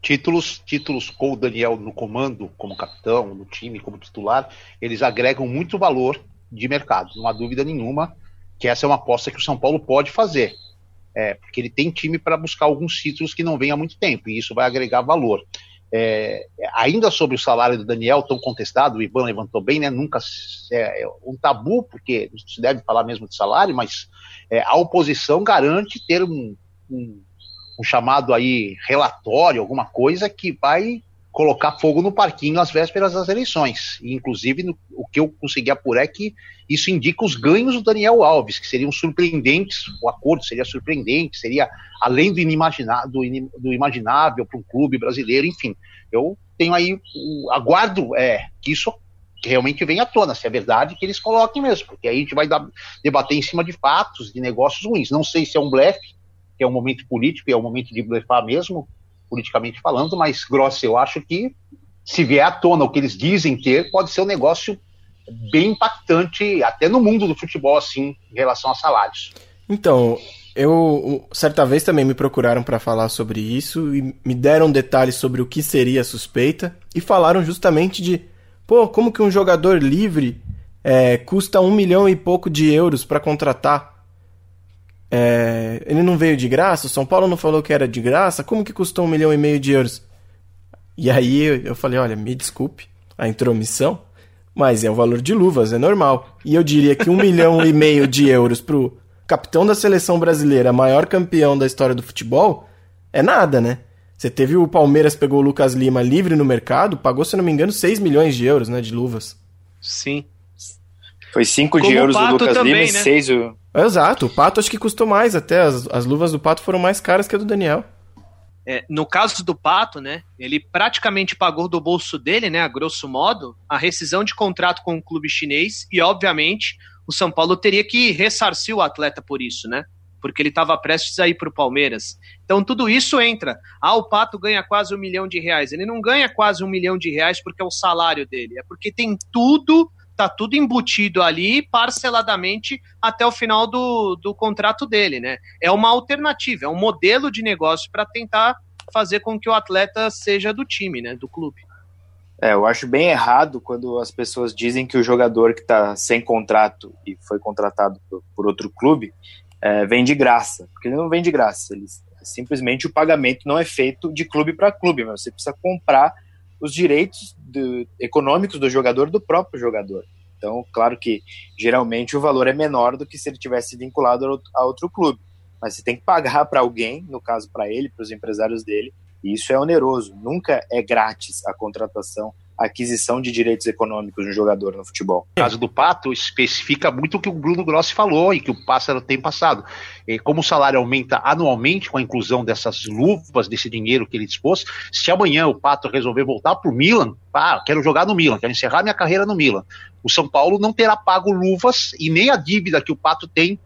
Títulos, títulos com o Daniel no comando, como capitão, no time, como titular, eles agregam muito valor de mercado. Não há dúvida nenhuma que essa é uma aposta que o São Paulo pode fazer. É, porque ele tem time para buscar alguns títulos que não vem há muito tempo, e isso vai agregar valor. É, ainda sobre o salário do Daniel, tão contestado, o Ivan levantou bem, né? Nunca é, é um tabu, porque se deve falar mesmo de salário, mas é, a oposição garante ter um, um, um, chamado aí relatório, alguma coisa que vai colocar fogo no parquinho às vésperas das eleições. E, inclusive, no, o que eu consegui apurar é que isso indica os ganhos do Daniel Alves, que seriam surpreendentes, o acordo seria surpreendente, seria além do, inimaginável, do, do imaginável para um clube brasileiro, enfim. Eu tenho aí, aguardo é, que isso realmente venha à tona, se é verdade que eles coloquem mesmo, porque aí a gente vai dar, debater em cima de fatos, de negócios ruins. Não sei se é um blefe, que é um momento político é um momento de blefar mesmo, politicamente falando, mas, Gross, eu acho que se vier à tona o que eles dizem ter, pode ser um negócio bem impactante, até no mundo do futebol, assim, em relação a salários. Então, Eu, certa vez também me procuraram para falar sobre isso e me deram detalhes sobre o que seria a suspeita e falaram justamente de, pô, como que um jogador livre é, custa um milhão e pouco de euros para contratar? É, ele não veio de graça? O São Paulo não falou que era de graça? Como que custou um milhão e meio de euros? E aí eu falei, olha, me desculpe a intromissão, mas é o valor de luvas, é normal. E eu diria que um milhão e meio de euros pro capitão da seleção brasileira, maior campeão da história do futebol, é nada, né? Você teve o Palmeiras pegou o Lucas Lima livre no mercado, pagou, se não me engano, 6 milhões de euros, né, de luvas. Sim. Foi 5 de euros do Lucas também, Lima e 6 né? o... Exato, o Pato acho que custou mais até, as, as luvas do Pato foram mais caras que a do Daniel. É, no caso do Pato, né, ele praticamente pagou do bolso dele, né, a grosso modo, a rescisão de contrato com o clube chinês e, obviamente, o São Paulo teria que ressarcir o atleta por isso, né? Porque ele estava prestes a ir para o Palmeiras. Então tudo isso entra. Ah, o Pato ganha quase um milhão de reais. Ele não ganha quase um milhão de reais porque é o salário dele, é porque tem tudo tá tudo embutido ali parceladamente até o final do, do contrato dele, né? É uma alternativa, é um modelo de negócio para tentar fazer com que o atleta seja do time, né? Do clube. É, eu acho bem errado quando as pessoas dizem que o jogador que está sem contrato e foi contratado por, por outro clube é, vem de graça, porque ele não vem de graça, ele, simplesmente o pagamento não é feito de clube para clube, mas você precisa comprar os direitos do, econômicos do jogador do próprio jogador. Então, claro que geralmente o valor é menor do que se ele tivesse vinculado a outro clube. Mas você tem que pagar para alguém, no caso para ele, para os empresários dele, e isso é oneroso. Nunca é grátis a contratação aquisição de direitos econômicos de um jogador no futebol. No caso do Pato, especifica muito o que o Bruno Grossi falou e que o Pássaro tem passado. Como o salário aumenta anualmente com a inclusão dessas luvas, desse dinheiro que ele dispôs, se amanhã o Pato resolver voltar para o Milan, ah, quero jogar no Milan, quero encerrar minha carreira no Milan, o São Paulo não terá pago luvas e nem a dívida que o Pato tem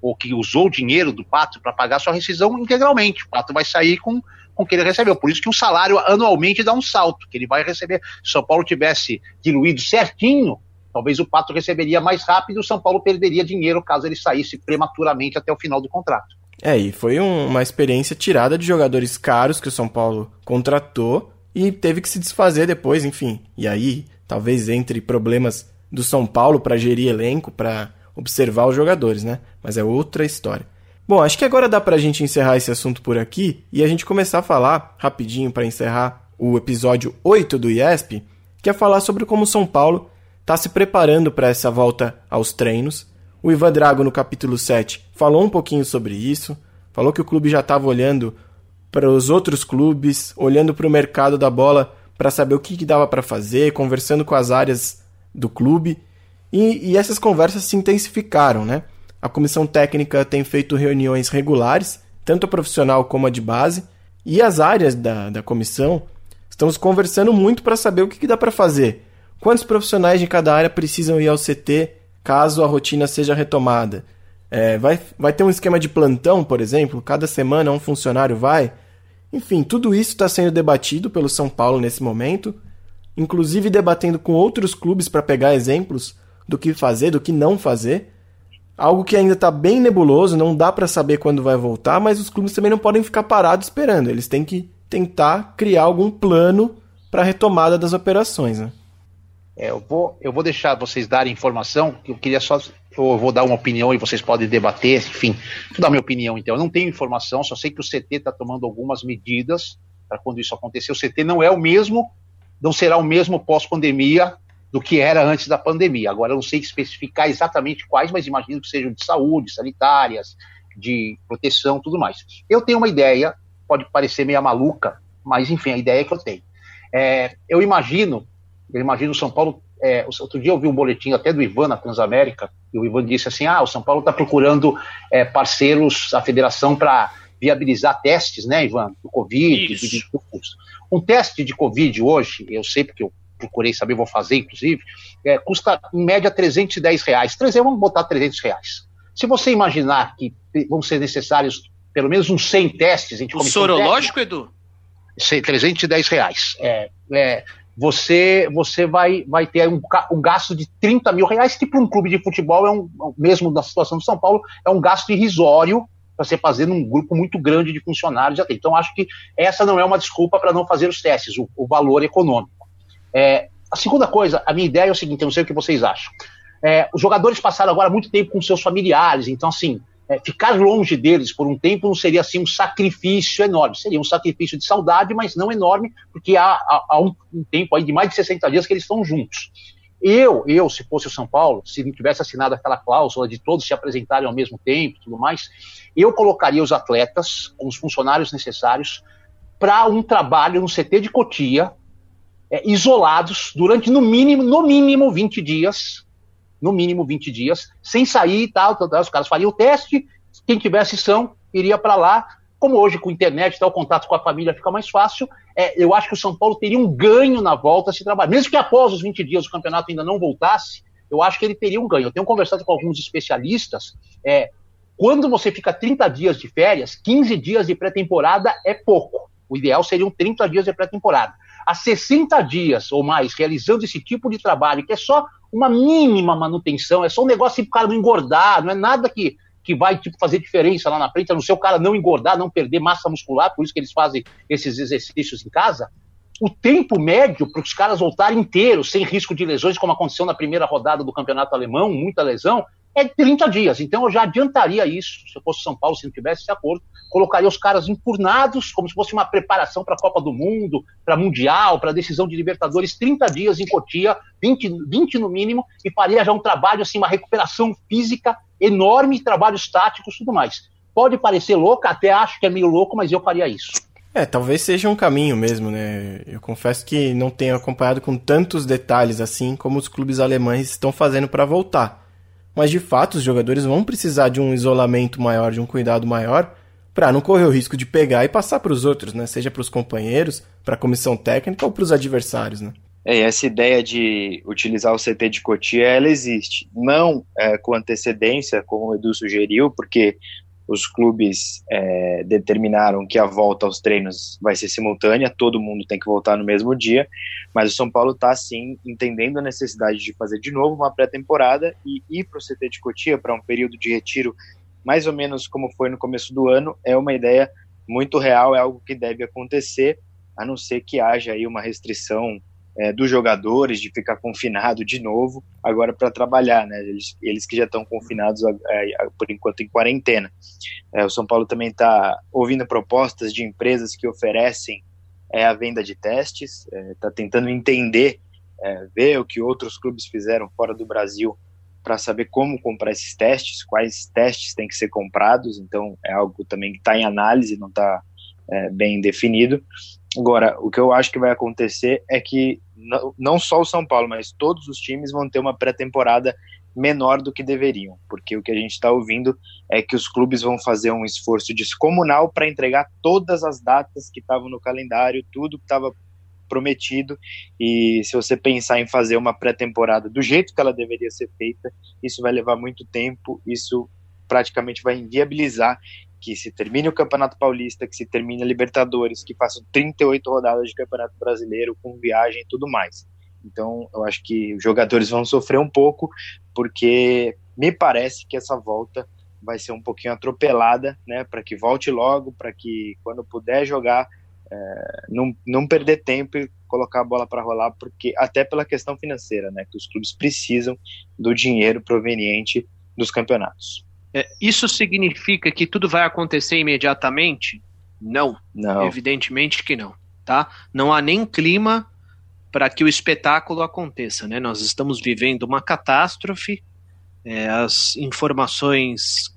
ou que usou o dinheiro do Pato para pagar sua rescisão integralmente. O Pato vai sair com com que ele recebeu. Por isso que o salário anualmente dá um salto, que ele vai receber. Se o São Paulo tivesse diluído certinho, talvez o Pato receberia mais rápido e o São Paulo perderia dinheiro caso ele saísse prematuramente até o final do contrato. É, e foi um, uma experiência tirada de jogadores caros que o São Paulo contratou e teve que se desfazer depois, enfim. E aí, talvez entre problemas do São Paulo para gerir elenco, para observar os jogadores, né? Mas é outra história. Bom, acho que agora dá pra gente encerrar esse assunto por aqui e a gente começar a falar, rapidinho para encerrar o episódio 8 do IESP, que é falar sobre como São Paulo está se preparando para essa volta aos treinos. O Ivan Drago, no capítulo 7, falou um pouquinho sobre isso, falou que o clube já estava olhando para os outros clubes, olhando para o mercado da bola para saber o que, que dava para fazer, conversando com as áreas do clube. E, e essas conversas se intensificaram, né? A comissão técnica tem feito reuniões regulares, tanto a profissional como a de base, e as áreas da, da comissão estamos conversando muito para saber o que, que dá para fazer. Quantos profissionais de cada área precisam ir ao CT caso a rotina seja retomada? É, vai, vai ter um esquema de plantão, por exemplo? Cada semana um funcionário vai? Enfim, tudo isso está sendo debatido pelo São Paulo nesse momento, inclusive debatendo com outros clubes para pegar exemplos do que fazer, do que não fazer. Algo que ainda está bem nebuloso, não dá para saber quando vai voltar, mas os clubes também não podem ficar parados esperando. Eles têm que tentar criar algum plano para a retomada das operações. Né? É, eu, vou, eu vou deixar vocês darem informação, que eu queria só. Eu vou dar uma opinião e vocês podem debater, enfim, vou dar minha opinião então. Eu não tenho informação, só sei que o CT está tomando algumas medidas para quando isso acontecer. O CT não é o mesmo, não será o mesmo pós-pandemia do que era antes da pandemia. Agora, eu não sei especificar exatamente quais, mas imagino que sejam de saúde, sanitárias, de proteção, tudo mais. Eu tenho uma ideia, pode parecer meio maluca, mas enfim, a ideia é que eu tenho. É, eu imagino, eu imagino o São Paulo. É, outro dia eu vi um boletim até do Ivan na Transamérica, e o Ivan disse assim: ah, o São Paulo está procurando é, parceiros, a federação, para viabilizar testes, né, Ivan, do Covid, de, de, de, um teste de Covid hoje, eu sei porque eu procurei saber, vou fazer inclusive, é, custa em média 310 reais. 300, vamos botar 300 reais. Se você imaginar que vão ser necessários pelo menos uns 100 testes... A gente o sorológico, Edu? 310 reais. É, é, você, você vai, vai ter um, um, gasto de 30 mil reais, que para um clube de futebol é um, mesmo na situação do São Paulo, é um gasto irrisório para você fazer num grupo muito grande de funcionários. Então, acho que essa não é uma desculpa para não fazer os testes, o, o valor econômico. É, a segunda coisa, a minha ideia é o seguinte: eu não sei o que vocês acham. É, os jogadores passaram agora muito tempo com seus familiares, então, assim, é, ficar longe deles por um tempo não seria assim um sacrifício enorme. Seria um sacrifício de saudade, mas não enorme, porque há, há, há um, um, tempo aí de mais de 60 dias que eles estão juntos. Eu, eu, se fosse o São Paulo, se não tivesse assinado aquela cláusula de todos se apresentarem ao mesmo tempo tudo mais, eu colocaria os atletas com os funcionários necessários para um trabalho no CT de Cotia, é, isolados durante no mínimo, no mínimo 20 dias, no mínimo 20 dias, sem sair e tal, tal, tal. Os caras fariam o teste, quem tivesse são, iria para lá. Como hoje com internet tal, o contato com a família fica mais fácil, é, eu acho que o São Paulo teria um ganho na volta se trabalhar. Mesmo que após os 20 dias o campeonato ainda não voltasse, eu acho que ele teria um ganho. Eu tenho conversado com alguns especialistas, é, quando você fica 30 dias de férias, 15 dias de pré-temporada é pouco. O ideal seriam 30 dias de pré-temporada. Há 60 dias ou mais realizando esse tipo de trabalho, que é só uma mínima manutenção, é só um negócio para o cara não engordar, não é nada que, que vai tipo, fazer diferença lá na frente, a não ser o cara não engordar, não perder massa muscular, por isso que eles fazem esses exercícios em casa. O tempo médio para os caras voltarem inteiros, sem risco de lesões, como aconteceu na primeira rodada do campeonato alemão, muita lesão, é 30 dias. Então eu já adiantaria isso, se eu fosse São Paulo, se não tivesse esse acordo, colocaria os caras enfurnados, como se fosse uma preparação para a Copa do Mundo, para Mundial, para a decisão de Libertadores, 30 dias em Cotia, 20, 20 no mínimo, e faria já um trabalho, assim, uma recuperação física enorme, trabalhos táticos tudo mais. Pode parecer louco, até acho que é meio louco, mas eu faria isso. É, talvez seja um caminho mesmo, né? Eu confesso que não tenho acompanhado com tantos detalhes assim como os clubes alemães estão fazendo para voltar. Mas de fato, os jogadores vão precisar de um isolamento maior, de um cuidado maior, para não correr o risco de pegar e passar para os outros, né? Seja para os companheiros, para a comissão técnica ou para os adversários, né? É, essa ideia de utilizar o CT de Cotia, ela existe. Não é, com antecedência, como o Edu sugeriu, porque os clubes é, determinaram que a volta aos treinos vai ser simultânea, todo mundo tem que voltar no mesmo dia, mas o São Paulo está, sim, entendendo a necessidade de fazer de novo uma pré-temporada e ir para o CT de Cotia para um período de retiro mais ou menos como foi no começo do ano, é uma ideia muito real, é algo que deve acontecer, a não ser que haja aí uma restrição é, dos jogadores de ficar confinado de novo agora para trabalhar, né? Eles, eles que já estão confinados é, por enquanto em quarentena. É, o São Paulo também está ouvindo propostas de empresas que oferecem é, a venda de testes, está é, tentando entender, é, ver o que outros clubes fizeram fora do Brasil para saber como comprar esses testes, quais testes têm que ser comprados, então é algo também que está em análise, não está é, bem definido. Agora, o que eu acho que vai acontecer é que não só o São Paulo, mas todos os times vão ter uma pré-temporada menor do que deveriam, porque o que a gente está ouvindo é que os clubes vão fazer um esforço descomunal para entregar todas as datas que estavam no calendário, tudo que estava prometido. E se você pensar em fazer uma pré-temporada do jeito que ela deveria ser feita, isso vai levar muito tempo, isso praticamente vai inviabilizar que se termine o Campeonato Paulista, que se termine a Libertadores, que façam 38 rodadas de Campeonato Brasileiro com viagem e tudo mais. Então, eu acho que os jogadores vão sofrer um pouco, porque me parece que essa volta vai ser um pouquinho atropelada, né, para que volte logo, para que quando puder jogar é, não, não perder tempo e colocar a bola para rolar, porque até pela questão financeira, né, que os clubes precisam do dinheiro proveniente dos campeonatos. É, isso significa que tudo vai acontecer imediatamente? Não, não. evidentemente que não, tá? Não há nem clima para que o espetáculo aconteça, né? Nós estamos vivendo uma catástrofe, é, as informações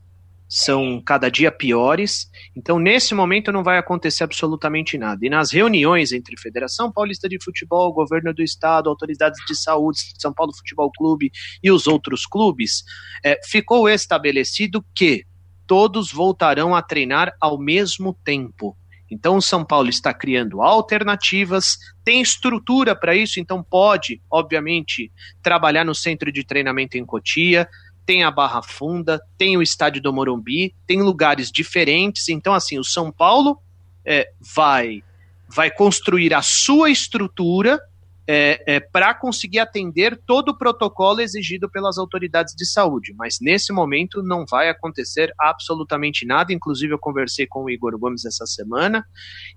são cada dia piores. Então, nesse momento, não vai acontecer absolutamente nada. E nas reuniões entre Federação Paulista de Futebol, Governo do Estado, autoridades de saúde, São Paulo Futebol Clube e os outros clubes, é, ficou estabelecido que todos voltarão a treinar ao mesmo tempo. Então, o São Paulo está criando alternativas, tem estrutura para isso, então pode, obviamente, trabalhar no centro de treinamento em Cotia, tem a Barra Funda, tem o estádio do Morumbi, tem lugares diferentes. Então, assim, o São Paulo é, vai, vai construir a sua estrutura é, é, para conseguir atender todo o protocolo exigido pelas autoridades de saúde. Mas nesse momento não vai acontecer absolutamente nada. Inclusive, eu conversei com o Igor Gomes essa semana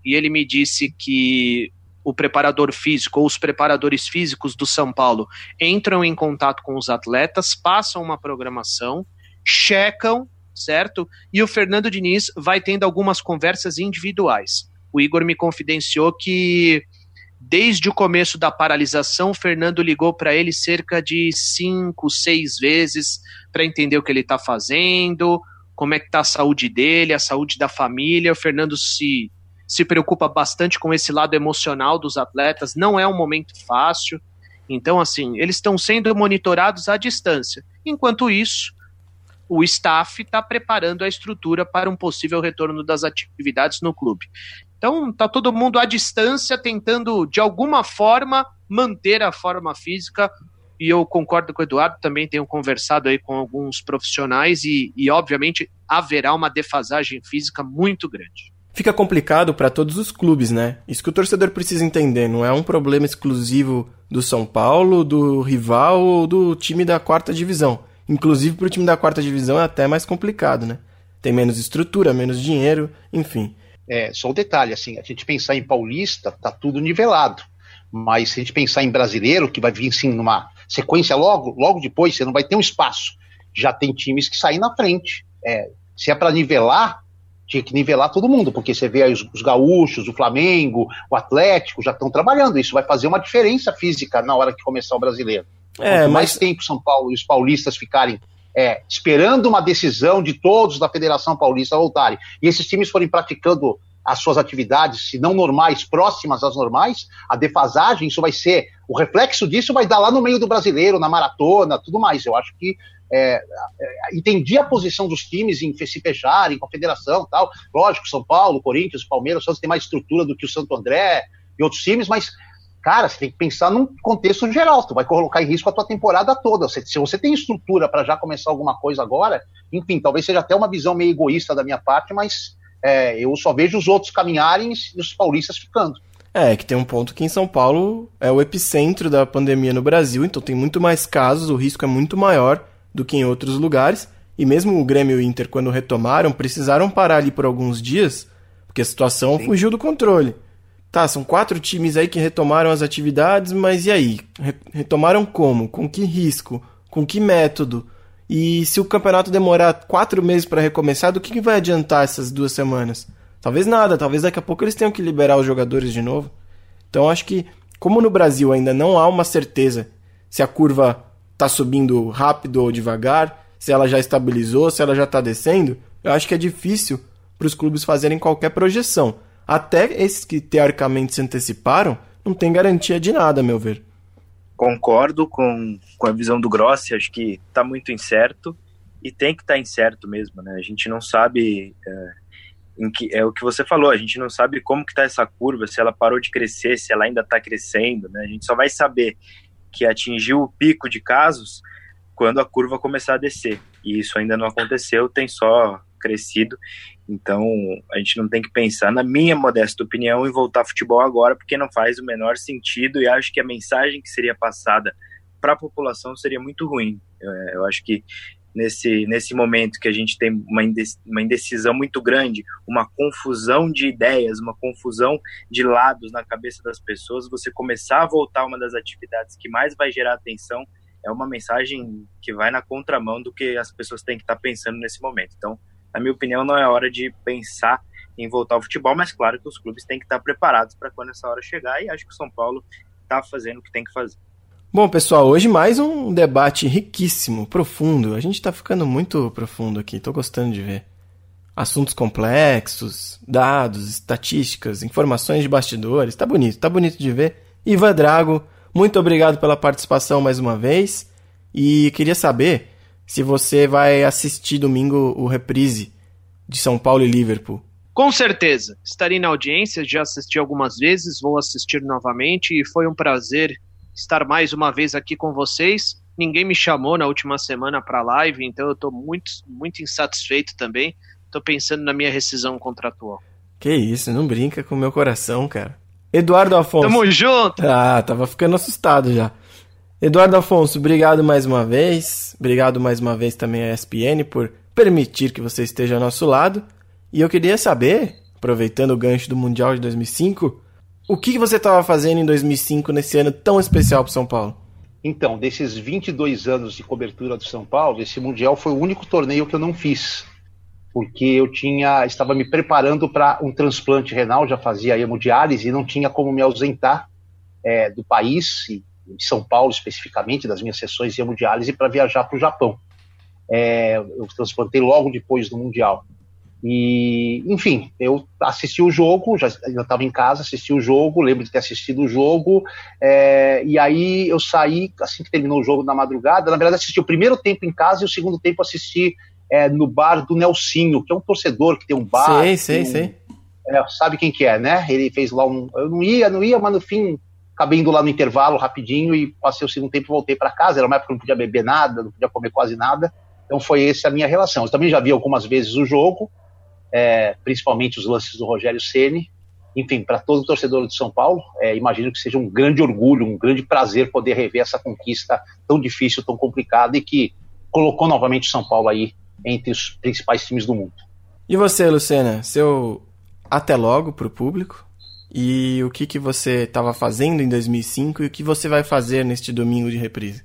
e ele me disse que o preparador físico ou os preparadores físicos do São Paulo entram em contato com os atletas, passam uma programação, checam, certo? E o Fernando Diniz vai tendo algumas conversas individuais. O Igor me confidenciou que desde o começo da paralisação, o Fernando ligou para ele cerca de cinco, seis vezes para entender o que ele está fazendo, como é que está a saúde dele, a saúde da família. O Fernando se se preocupa bastante com esse lado emocional dos atletas, não é um momento fácil. Então, assim, eles estão sendo monitorados à distância. Enquanto isso, o staff está preparando a estrutura para um possível retorno das atividades no clube. Então, está todo mundo à distância, tentando, de alguma forma, manter a forma física. E eu concordo com o Eduardo, também tenho conversado aí com alguns profissionais e, e obviamente, haverá uma defasagem física muito grande fica complicado para todos os clubes, né? Isso que o torcedor precisa entender, não é um problema exclusivo do São Paulo, do rival ou do time da quarta divisão. Inclusive para o time da quarta divisão é até mais complicado, né? Tem menos estrutura, menos dinheiro, enfim. É, só um detalhe, assim, a gente pensar em paulista, tá tudo nivelado. Mas se a gente pensar em brasileiro, que vai vir sim numa sequência logo, logo depois, você não vai ter um espaço. Já tem times que saem na frente. É, se é para nivelar, tinha que nivelar todo mundo, porque você vê aí os, os gaúchos, o Flamengo, o Atlético já estão trabalhando. Isso vai fazer uma diferença física na hora que começar o brasileiro. É, Quanto mais tempo São Paulo e os paulistas ficarem é, esperando uma decisão de todos da Federação Paulista voltarem, e esses times forem praticando as suas atividades, se não normais, próximas às normais, a defasagem, isso vai ser, o reflexo disso vai dar lá no meio do brasileiro, na maratona, tudo mais. Eu acho que é, é, entendi a posição dos times em se fecharem com a federação tal. Lógico, São Paulo, Corinthians, Palmeiras, Santos tem mais estrutura do que o Santo André e outros times, mas, cara, você tem que pensar num contexto geral. Tu vai colocar em risco a tua temporada toda. Se, se você tem estrutura para já começar alguma coisa agora, enfim, talvez seja até uma visão meio egoísta da minha parte, mas é, eu só vejo os outros caminharem e os paulistas ficando. É, que tem um ponto que em São Paulo é o epicentro da pandemia no Brasil, então tem muito mais casos, o risco é muito maior do que em outros lugares. E mesmo o Grêmio e o Inter, quando retomaram, precisaram parar ali por alguns dias, porque a situação Sim. fugiu do controle. Tá, são quatro times aí que retomaram as atividades, mas e aí? Retomaram como? Com que risco? Com que método? E se o campeonato demorar quatro meses para recomeçar, do que, que vai adiantar essas duas semanas? Talvez nada, talvez daqui a pouco eles tenham que liberar os jogadores de novo. Então acho que, como no Brasil ainda não há uma certeza se a curva está subindo rápido ou devagar, se ela já estabilizou, se ela já está descendo, eu acho que é difícil para os clubes fazerem qualquer projeção. Até esses que teoricamente se anteciparam, não tem garantia de nada, a meu ver. Concordo com, com a visão do Grossi, acho que está muito incerto e tem que estar tá incerto mesmo, né? A gente não sabe é, em que é o que você falou, a gente não sabe como que está essa curva, se ela parou de crescer, se ela ainda está crescendo, né? A gente só vai saber que atingiu o pico de casos quando a curva começar a descer. E isso ainda não aconteceu, tem só crescido. Então, a gente não tem que pensar, na minha modesta opinião, em voltar futebol agora, porque não faz o menor sentido e acho que a mensagem que seria passada para a população seria muito ruim. Eu, eu acho que nesse, nesse momento que a gente tem uma, indecisão muito grande, uma confusão de ideias, uma confusão de lados na cabeça das pessoas, você começar a voltar uma das atividades que mais vai gerar atenção é uma mensagem que vai na contramão do que as pessoas têm que estar pensando nesse momento. Então, na minha opinião, não é hora de pensar em voltar ao futebol, mas claro que os clubes têm que estar preparados para quando essa hora chegar e acho que o São Paulo está fazendo o que tem que fazer. Bom, pessoal, hoje mais um debate riquíssimo, profundo. A gente tá ficando muito profundo aqui, tô gostando de ver. Assuntos complexos, dados, estatísticas, informações de bastidores, tá bonito, tá bonito de ver. Ivan Drago, muito obrigado pela participação mais uma vez. E queria saber se você vai assistir domingo o reprise de São Paulo e Liverpool. Com certeza, estarei na audiência, já assisti algumas vezes, vou assistir novamente e foi um prazer estar mais uma vez aqui com vocês. Ninguém me chamou na última semana para live, então eu estou muito, muito insatisfeito também. Estou pensando na minha rescisão contratual. Que isso, não brinca com o meu coração, cara. Eduardo Afonso. Tamo junto! Ah, tava ficando assustado já. Eduardo Afonso, obrigado mais uma vez. Obrigado mais uma vez também à ESPN por permitir que você esteja ao nosso lado. E eu queria saber, aproveitando o gancho do Mundial de 2005, o que você estava fazendo em 2005 nesse ano tão especial para São Paulo? Então, desses 22 anos de cobertura do São Paulo, esse Mundial foi o único torneio que eu não fiz porque eu tinha estava me preparando para um transplante renal, já fazia hemodiálise e não tinha como me ausentar é, do país, de São Paulo especificamente, das minhas sessões de hemodiálise, para viajar para o Japão. É, eu transplantei logo depois do Mundial. E, enfim, eu assisti o jogo, já estava em casa, assisti o jogo, lembro de ter assistido o jogo, é, e aí eu saí, assim que terminou o jogo na madrugada, na verdade assisti o primeiro tempo em casa e o segundo tempo assisti é, no bar do Nelsinho, que é um torcedor que tem um bar. Sei, sei, um, sei. É, sabe quem que é, né? Ele fez lá um. Eu não ia, não ia, mas no fim acabei indo lá no intervalo rapidinho e passei o segundo tempo e voltei para casa. Era uma época que não podia beber nada, não podia comer quase nada. Então foi essa a minha relação. Eu também já vi algumas vezes o jogo, é, principalmente os lances do Rogério Ceni. Enfim, para todo torcedor de São Paulo, é, imagino que seja um grande orgulho, um grande prazer poder rever essa conquista tão difícil, tão complicada e que colocou novamente o São Paulo aí entre os principais times do mundo. E você, Luciana, seu até logo para o público? E o que, que você estava fazendo em 2005 e o que você vai fazer neste domingo de reprise?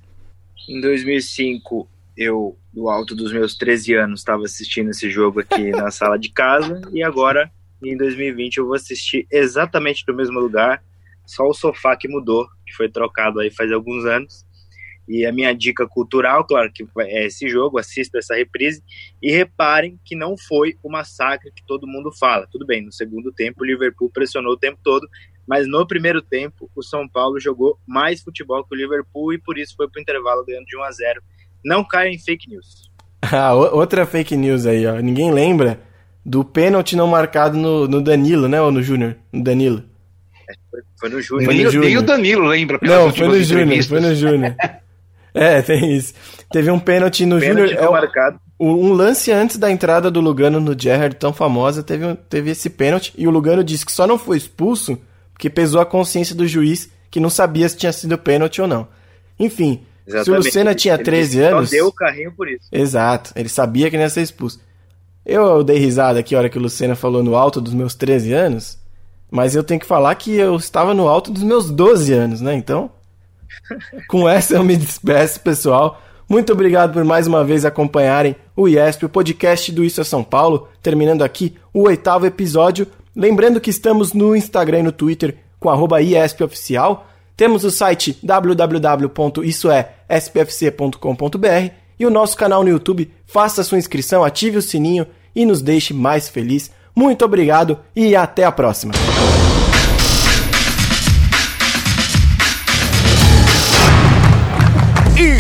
Em 2005, eu, do alto dos meus 13 anos, estava assistindo esse jogo aqui na sala de casa e agora, em 2020, eu vou assistir exatamente no mesmo lugar, só o sofá que mudou, que foi trocado aí faz alguns anos. E a minha dica cultural, claro, que é esse jogo, assista essa reprise e reparem que não foi o massacre que todo mundo fala. Tudo bem, no segundo tempo o Liverpool pressionou o tempo todo, mas no primeiro tempo o São Paulo jogou mais futebol que o Liverpool e por isso foi para o intervalo ganhando de 1 a 0. Não caia em fake news. Ah, outra fake news aí, ó. Ninguém lembra do pênalti não marcado no, no Danilo, né? Ou no Júnior? No Danilo. É, foi, foi, no Júnior. Nem, o Danilo lembra. Não, foi no Júnior, foi no Júnior. É, tem isso. Teve um pênalti no Júnior. É, marcado. Um lance antes da entrada do Lugano no Gerrard, tão famosa, teve, teve esse pênalti. E o Lugano disse que só não foi expulso porque pesou a consciência do juiz que não sabia se tinha sido pênalti ou não. Enfim, Exatamente. se o Lucena tinha 13 anos. Só deu o carrinho por isso. Exato, ele sabia que não ia ser expulso. Eu, eu dei risada aqui a hora que o Lucena falou no alto dos meus 13 anos, mas eu tenho que falar que eu estava no alto dos meus 12 anos, né? Então. Com essa eu me despeço, pessoal. Muito obrigado por mais uma vez acompanharem o IESP, o podcast do Isso é São Paulo, terminando aqui o oitavo episódio. Lembrando que estamos no Instagram e no Twitter com IESPOficial. Temos o site www.issoespfc.com.br e o nosso canal no YouTube. Faça sua inscrição, ative o sininho e nos deixe mais feliz. Muito obrigado e até a próxima.